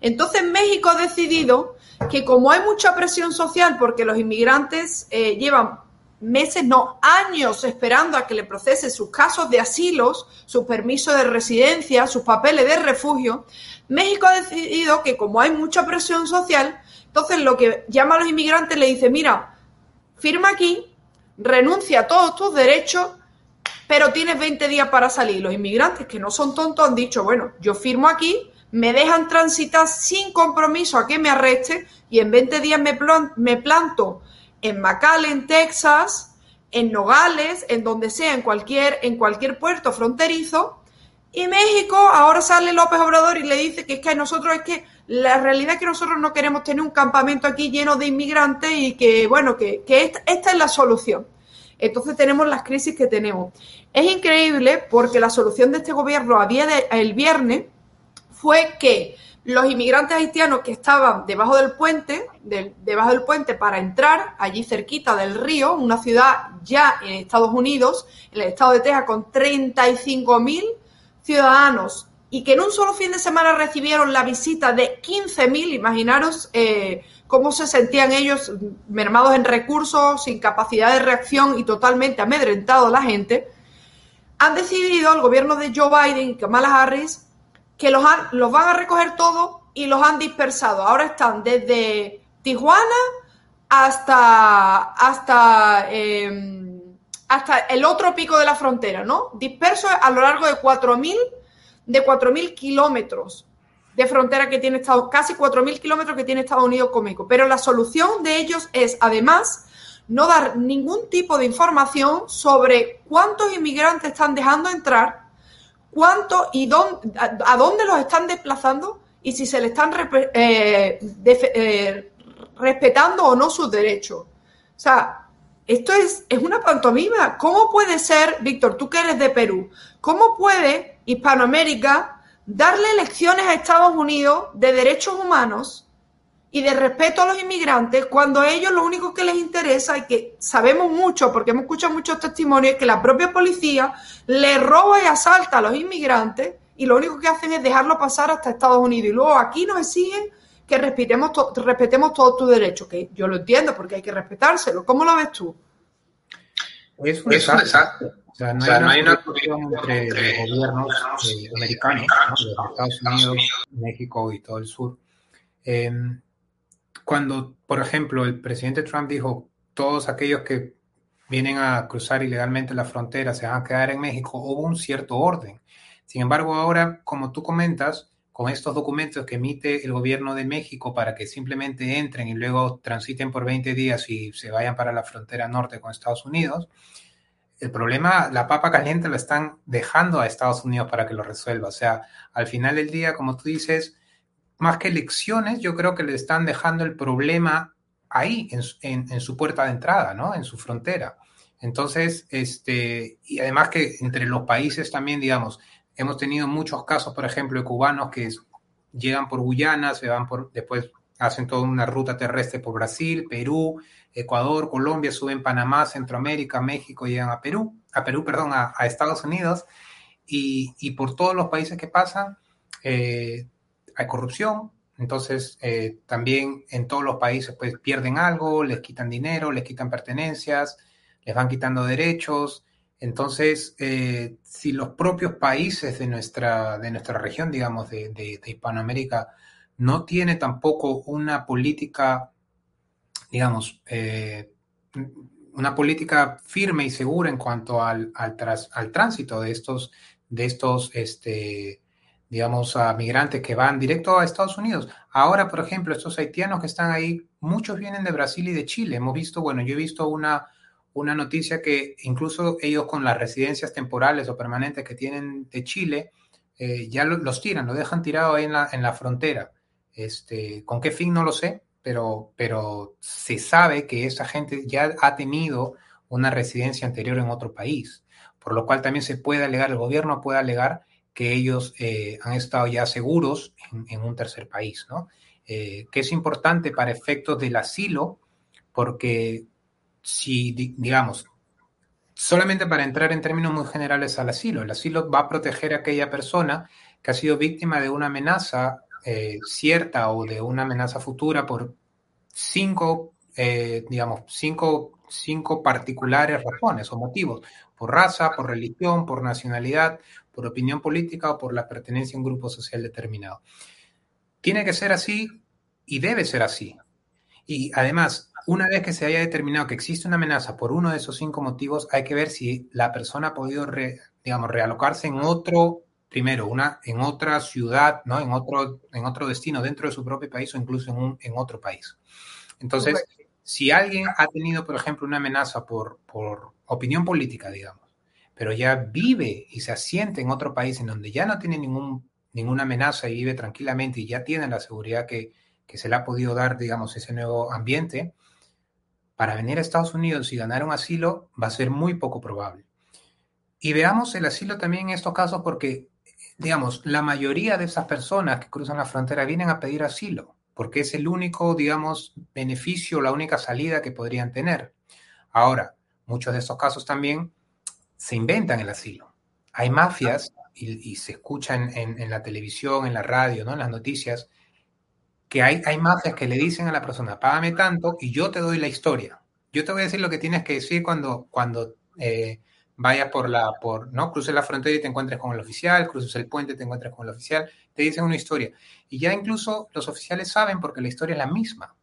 Entonces México ha decidido que como hay mucha presión social porque los inmigrantes eh, llevan meses, no, años esperando a que le procese sus casos de asilos, su permiso de residencia, sus papeles de refugio, México ha decidido que como hay mucha presión social, entonces lo que llama a los inmigrantes le dice, mira, firma aquí, renuncia a todos tus derechos, pero tienes 20 días para salir. Los inmigrantes que no son tontos han dicho, bueno, yo firmo aquí, me dejan transitar sin compromiso a que me arresten y en 20 días me, me planto en McAllen, Texas, en Nogales, en donde sea, en cualquier, en cualquier puerto fronterizo. Y México, ahora sale López Obrador y le dice que es que nosotros es que la realidad es que nosotros no queremos tener un campamento aquí lleno de inmigrantes y que, bueno, que, esta, esta, es la solución. Entonces tenemos las crisis que tenemos. Es increíble porque la solución de este gobierno a día de, el viernes fue que los inmigrantes haitianos que estaban debajo del puente, debajo del puente para entrar allí cerquita del río, una ciudad ya en Estados Unidos, en el estado de Texas, con 35 mil ciudadanos y que en un solo fin de semana recibieron la visita de 15.000, imaginaros eh, cómo se sentían ellos mermados en recursos, sin capacidad de reacción y totalmente amedrentados la gente, han decidido el gobierno de Joe Biden y Kamala Harris que los, los van a recoger todos y los han dispersado. Ahora están desde Tijuana hasta, hasta, em, hasta el otro pico de la frontera, ¿no? Dispersos a lo largo de 4.000 de 4.000 kilómetros de frontera que tiene Estados casi 4.000 kilómetros que tiene Estados Unidos con México. Pero la solución de ellos es, además, no dar ningún tipo de información sobre cuántos inmigrantes están dejando entrar cuánto y dónde, a, dónde los están desplazando y si se le están eh, eh, respetando o no sus derechos. O sea, esto es, es una pantomima. ¿Cómo puede ser, Víctor, tú que eres de Perú, cómo puede Hispanoamérica darle lecciones a Estados Unidos de derechos humanos y de respeto a los inmigrantes cuando a ellos lo único que les interesa y que sabemos mucho porque hemos escuchado muchos testimonios es que la propia policía le roba y asalta a los inmigrantes y lo único que hacen es dejarlo pasar hasta Estados Unidos y luego aquí nos exigen que respetemos, respetemos todos tus derechos, que yo lo entiendo porque hay que respetárselo. ¿Cómo lo ves tú? Es un desastre. O sea, no, hay, una cuestión entre, los gobiernos eh, americanos, de Estados Unidos, México y todo el sur. Eh, cuando, por ejemplo, el presidente Trump dijo, todos aquellos que vienen a cruzar ilegalmente la frontera se van a quedar en México, hubo un cierto orden. Sin embargo, ahora, como tú comentas, con estos documentos que emite el gobierno de México para que simplemente entren y luego transiten por 20 días y se vayan para la frontera norte con Estados Unidos, el problema, la papa caliente la están dejando a Estados Unidos para que lo resuelva. O sea, al final del día, como tú dices, más que elecciones, yo creo que le están dejando el problema ahí, en, su puerta de entrada, ¿no? En su frontera. Entonces, este, y además que entre los países también, digamos, hemos tenido muchos casos, por ejemplo, de cubanos que llegan por Guyana, se van por, después hacen toda una ruta terrestre por Brasil, Perú, Ecuador, Colombia, suben Panamá, Centroamérica, México, llegan a Perú, a Perú, perdón, a, Estados Unidos, y, por todos los países que pasan, eh, hay corrupción, entonces eh, también en todos los países pues pierden algo, les quitan dinero, les quitan pertenencias, les van quitando derechos. Entonces, eh, si los propios países de nuestra, de nuestra región, digamos, de, Hispanoamérica, no tiene tampoco una política, digamos, eh, una política firme y segura en cuanto al, al, al tránsito de estos, de estos este, digamos, a migrantes que van directo a Estados Unidos. Ahora, por ejemplo, estos haitianos que están ahí, muchos vienen de Brasil y de Chile. Hemos visto, bueno, yo he visto una, una noticia que incluso ellos con las residencias temporales o permanentes que tienen de Chile, eh, ya los tiran, lo dejan tirado ahí en la, en la frontera. Este, ¿Con qué fin? No lo sé, pero, pero se sabe que esa gente ya ha tenido una residencia anterior en otro país, por lo cual también se puede alegar, el gobierno puede alegar que ellos eh, han estado ya seguros en, un tercer país, ¿no? Eh, que es importante para efectos del asilo, porque si, digamos, solamente para entrar en términos muy generales al asilo, el asilo va a proteger a aquella persona que ha sido víctima de una amenaza eh, cierta o de una amenaza futura por cinco eh, digamos, cinco, cinco particulares razones o motivos, por raza, por religión, por nacionalidad, por opinión política o por la pertenencia a un grupo social determinado. Tiene que ser así y debe ser así. Y además, una vez que se haya determinado que existe una amenaza por uno de esos cinco motivos, hay que ver si la persona ha podido, digamos, realocarse en otro, primero, una, en otra ciudad, ¿no? En otro, en otro destino dentro de su propio país o incluso en, un, en otro país. Entonces, si alguien ha tenido, por ejemplo, una amenaza por, por opinión política, digamos, pero ya vive y se asiente en otro país en donde ya no tiene ningún, ninguna amenaza y vive tranquilamente y ya tiene la seguridad que, que se le ha podido dar, digamos, ese nuevo ambiente, para venir a Estados Unidos y ganar un asilo va a ser muy poco probable. Y veamos el asilo también en estos casos porque, digamos, la mayoría de esas personas que cruzan la frontera vienen a pedir asilo, porque es el único, digamos, beneficio, la única salida que podrían tener. Ahora, muchos de estos casos también se inventan el asilo. Hay mafias, y, se escuchan en, la televisión, en la radio, ¿no? en las noticias, que hay, hay mafias que le dicen a la persona, págame tanto y yo te doy la historia. Yo te voy a decir lo que tienes que decir cuando, cuando eh, vayas por la, por, ¿no? Cruces la frontera y te encuentres con el oficial, cruces el puente te encuentres con el oficial, te dicen una historia. Y ya incluso los oficiales saben porque la historia es la misma.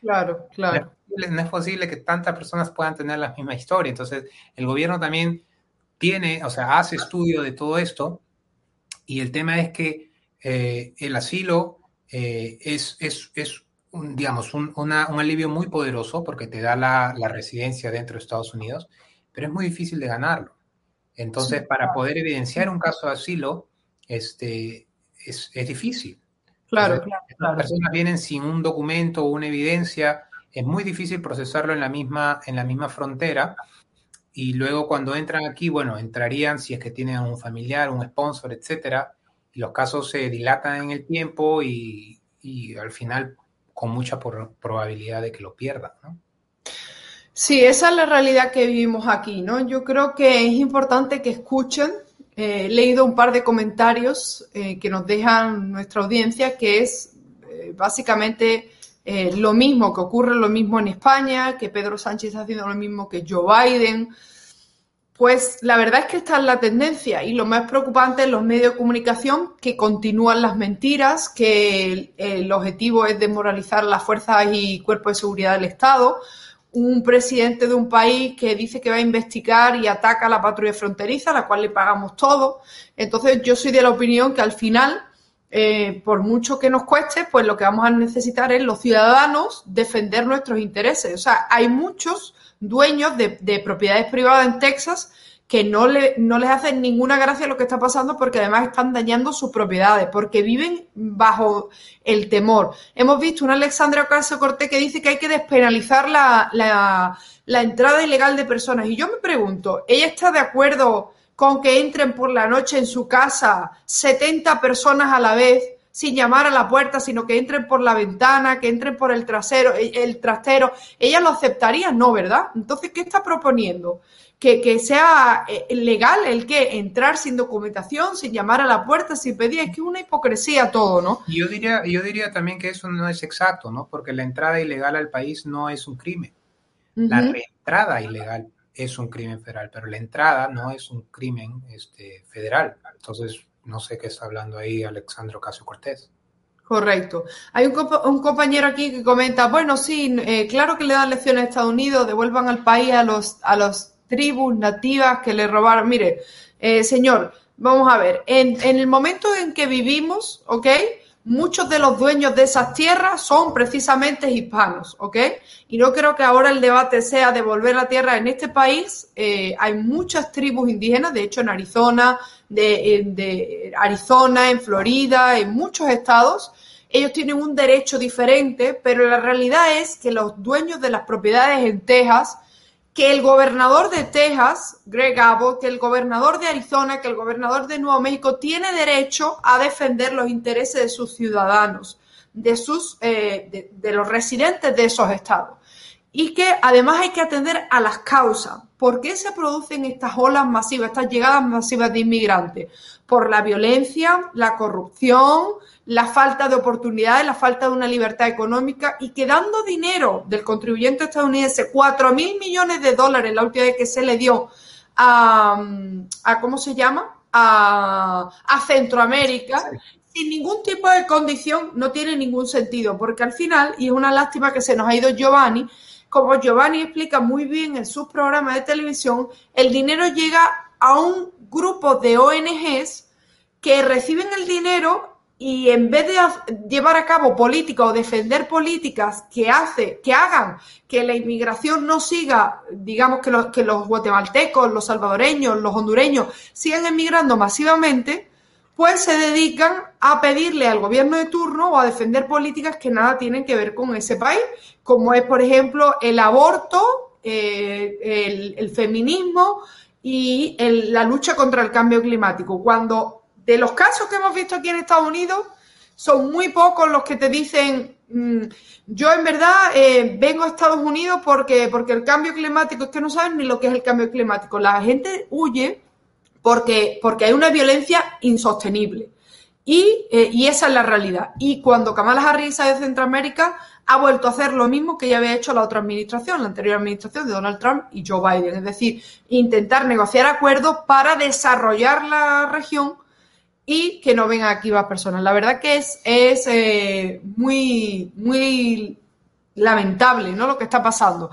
Claro, (laughs) claro. No es posible que tantas personas puedan tener la misma historia. Entonces, el gobierno también tiene, o sea, hace estudio de todo esto y el tema es que eh, el asilo eh, es, es, es, un, digamos, un, un, alivio muy poderoso porque te da la, la, residencia dentro de Estados Unidos, pero es muy difícil de ganarlo. Entonces, para poder evidenciar un caso de asilo, este, es, es difícil. Claro, claro, Las personas vienen sin un documento o una evidencia, es muy difícil procesarlo en la misma, en la misma frontera. Y luego cuando entran aquí, bueno, entrarían si es que tienen un familiar, un sponsor, etcétera, y los casos se dilatan en el tiempo y, y al final con mucha probabilidad de que lo pierdan, ¿no? Sí, esa es la realidad que vivimos aquí, ¿no? Yo creo que es importante que escuchen. Eh, he leído un par de comentarios eh, que nos dejan nuestra audiencia, que es eh, básicamente lo mismo, que ocurre lo mismo en España, que Pedro Sánchez está haciendo lo mismo que Joe Biden. Pues la verdad es que esta es la tendencia y lo más preocupante en los medios de comunicación que continúan las mentiras, que el, objetivo es desmoralizar las fuerzas y cuerpos de seguridad del Estado, un presidente de un país que dice que va a investigar y ataca a la patrulla fronteriza, a la cual le pagamos todo. Entonces yo soy de la opinión que al final, eh, por mucho que nos cueste, pues lo que vamos a necesitar es los ciudadanos defender nuestros intereses. O sea, hay muchos dueños de, de propiedades privadas en Texas que no, le, no les hacen ninguna gracia lo que está pasando porque además están dañando sus propiedades, porque viven bajo el temor. Hemos visto una Alexandra Ocasio Cortés que dice que hay que despenalizar la, la, la, entrada ilegal de personas. Y yo me pregunto, ¿ella está de acuerdo con que entren por la noche en su casa 70 personas a la vez? sin llamar a la puerta, sino que entren por la ventana, que entren por el trasero, el trastero, ella lo aceptaría, no, ¿verdad? Entonces, ¿qué está proponiendo? Que, que sea eh, legal el que entrar sin documentación, sin llamar a la puerta, sin pedir, es que una hipocresía todo, ¿no? Yo diría, yo diría también que eso no es exacto, ¿no? Porque la entrada ilegal al país no es un crimen. Uh -huh. La reentrada ilegal es un crimen federal, pero la entrada no es un crimen este, federal. Entonces, no sé qué está hablando ahí Alexandro Casio Cortés. Correcto. Hay un, compa un, compañero aquí que comenta, bueno, sí, eh, claro que le dan lecciones a Estados Unidos, devuelvan al país a los, a los tribus nativas que le robaron. Mire, eh, señor, vamos a ver, en, en, el momento en que vivimos, ¿ok? Muchos de los dueños de esas tierras son precisamente hispanos, ¿ok? Y no creo que ahora el debate sea devolver la tierra en este país. Eh, hay muchas tribus indígenas, de hecho en Arizona, de, de Arizona, en Florida, en muchos estados, ellos tienen un derecho diferente, pero la realidad es que los dueños de las propiedades en Texas, que el gobernador de Texas, Greg Abbott, que el gobernador de Arizona, que el gobernador de Nuevo México tiene derecho a defender los intereses de sus ciudadanos, de sus, eh, de, de los residentes de esos estados. y que además hay que atender a las causas. ¿Por qué se producen estas olas masivas, estas llegadas masivas de inmigrantes? Por la violencia, la corrupción, la falta de oportunidades, la falta de una libertad económica y que dando dinero del contribuyente estadounidense, 4 mil millones de dólares la última vez que se le dio a, a ¿cómo se llama? A, a Centroamérica, sin ningún tipo de condición, no tiene ningún sentido, porque al final, y es una lástima que se nos ha ido Giovanni, como Giovanni explica muy bien en sus programas de televisión, el dinero llega a un grupo de ONGs que reciben el dinero y en vez de llevar a cabo políticas o defender políticas que hace, que hagan que la inmigración no siga, digamos que los, guatemaltecos, los salvadoreños, los hondureños sigan emigrando masivamente, pues se dedican a pedirle al gobierno de turno o a defender políticas que nada tienen que ver con ese país, como es, por ejemplo, el aborto, eh, el, feminismo y la lucha contra el cambio climático. Cuando de los casos que hemos visto aquí en Estados Unidos, son muy pocos los que te dicen, mm, yo en verdad eh, vengo a Estados Unidos porque, porque el cambio climático, es que no saben ni lo que es el cambio climático. La gente huye porque, porque hay una violencia insostenible. Y, eh, y, esa es la realidad. Y cuando Kamala Harris sale de Centroamérica, ha vuelto a hacer lo mismo que ya había hecho la otra administración, la anterior administración de Donald Trump y Joe Biden. Es decir, intentar negociar acuerdos para desarrollar la región y que no vengan aquí más personas. La verdad que es, es eh, muy, muy lamentable ¿no? lo que está pasando.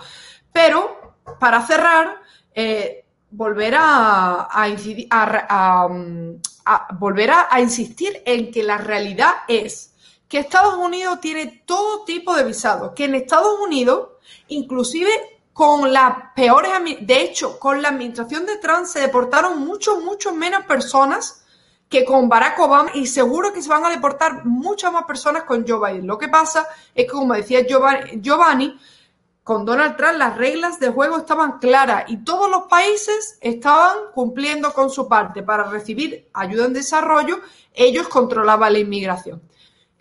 Pero, para cerrar, eh, volver a, volver a, insistir en que la realidad es que Estados Unidos tiene todo tipo de visados, que en Estados Unidos, inclusive con las peores, de hecho, con la administración de Trump se deportaron mucho, mucho menos personas que con Barack Obama y seguro que se van a deportar muchas más personas con Joe Biden. Lo que pasa es que, como decía Giovanni con Donald Trump las reglas de juego estaban claras y todos los países estaban cumpliendo con su parte para recibir ayuda en desarrollo, ellos controlaban la inmigración.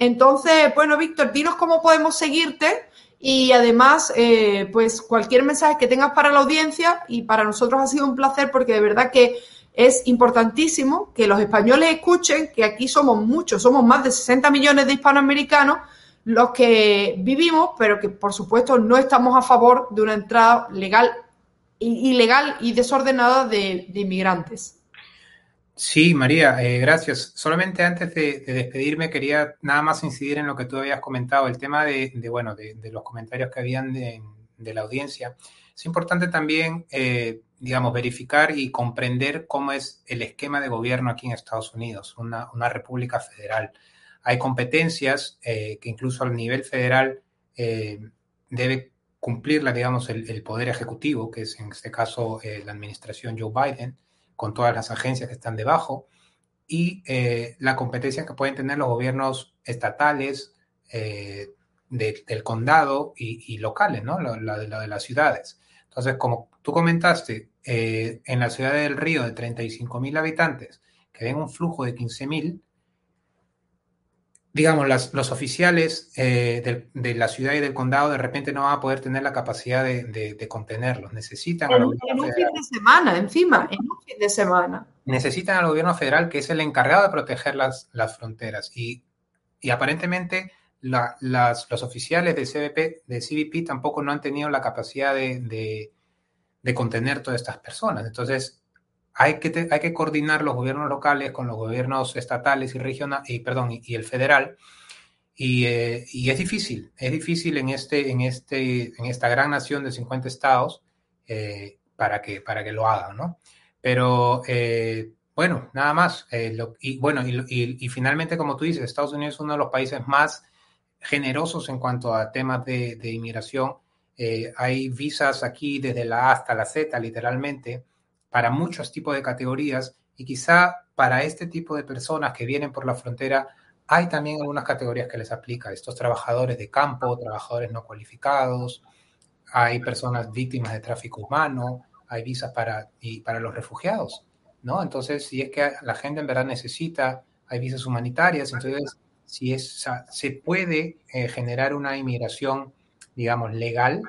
Entonces, bueno, Víctor, dinos cómo podemos seguirte y además, eh, pues cualquier mensaje que tengas para la audiencia y para nosotros ha sido un placer porque de verdad que es importantísimo que los españoles escuchen que aquí somos muchos, somos más de 60 millones de hispanoamericanos los que vivimos, pero que por supuesto no estamos a favor de una entrada legal, ilegal y desordenada de, inmigrantes. Sí, María, eh, gracias. Solamente antes de, despedirme quería nada más incidir en lo que tú habías comentado, el tema de, bueno, de, los comentarios que habían de, la audiencia. Es importante también, eh, digamos, verificar y comprender cómo es el esquema de gobierno aquí en Estados Unidos, una, una república federal. Hay competencias eh, que incluso al nivel federal eh, debe cumplirla, digamos, el, poder ejecutivo, que es en este caso eh, la administración Joe Biden, con todas las agencias que están debajo, y la competencia que pueden tener los gobiernos estatales del condado y, locales, ¿no? La, de, las ciudades. Entonces, como tú comentaste, en la ciudad del Río de 35 mil habitantes, que ven un flujo de 15 mil, digamos, los oficiales eh, de, la ciudad y del condado de repente no van a poder tener la capacidad de, contenerlos. Necesitan en, en un fin de semana, encima, en un fin de semana. Necesitan al gobierno federal, que es el encargado de proteger las, las fronteras. Y, y aparentemente las, los oficiales de CBP, de CBP tampoco no han tenido la capacidad de, de contener todas estas personas. Entonces, hay que, hay que coordinar los gobiernos locales con los gobiernos estatales y regionales, y, perdón, y, el federal. Eh, y, es difícil, es difícil en, este, en, este, en esta gran nación de 50 estados eh, para, que, para que lo hagan, ¿no? Pero eh, bueno, nada más. y bueno, y, finalmente, como tú dices, Estados Unidos es uno de los países más generosos en cuanto a temas de, de inmigración. hay visas aquí desde la A hasta la Z, literalmente para muchos tipos de categorías y quizá para este tipo de personas que vienen por la frontera hay también algunas categorías que les aplica. Estos trabajadores de campo, trabajadores no cualificados, hay personas víctimas de tráfico humano, hay visas para, y para los refugiados, ¿no? Entonces, si es que la gente en verdad necesita, hay visas humanitarias, entonces, si es, se puede eh, generar una inmigración, digamos, legal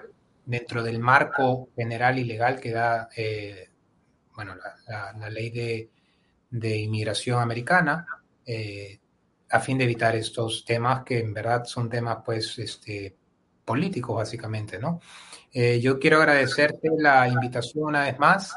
dentro del marco general y legal que da eh, bueno, la, ley de, de, inmigración americana, eh, a fin de evitar estos temas que en verdad son temas pues este, políticos básicamente, ¿no? Eh, yo quiero agradecerte la invitación una vez más.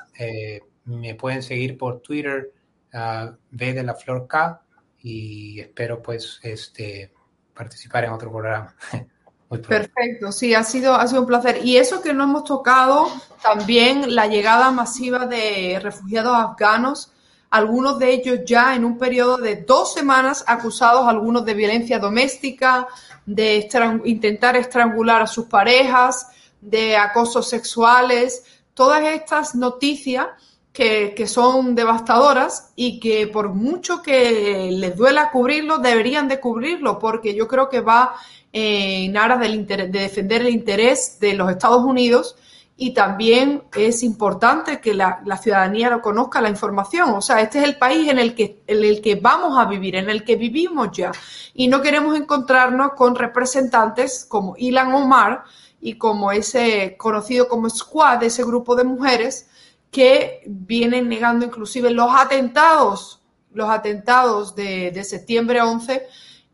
me pueden seguir por Twitter, uh, B de la Flor K, y espero pues este, participar en otro programa. (laughs) Perfecto, sí, ha sido, ha sido un placer. Y eso que no hemos tocado, también la llegada masiva de refugiados afganos, algunos de ellos ya en un periodo de dos semanas acusados, algunos de violencia doméstica, de intentar estrangular a sus parejas, de acosos sexuales, todas estas noticias que, que, son devastadoras y que por mucho que les duela cubrirlo, deberían de cubrirlo, porque yo creo que va en aras del interés, de defender el interés de los Estados Unidos y también es importante que la, ciudadanía lo conozca la información. O sea, este es el país en el, que, en el que vamos a vivir, en el que vivimos ya. Y no queremos encontrarnos con representantes como Ilan Omar y como ese conocido como Squad, ese grupo de mujeres que vienen negando inclusive los atentados, los atentados de, de septiembre 11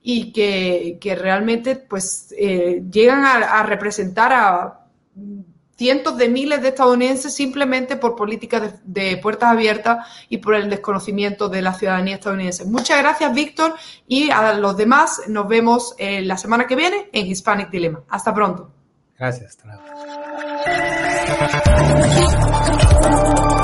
y que, realmente pues eh, llegan a, representar a cientos de miles de estadounidenses simplemente por políticas de, puertas abiertas y por el desconocimiento de la ciudadanía estadounidense. Muchas gracias, Víctor, y a los demás nos vemos eh, la semana que viene en Hispanic Dilemma. Hasta pronto. Gracias. Hasta Thank you.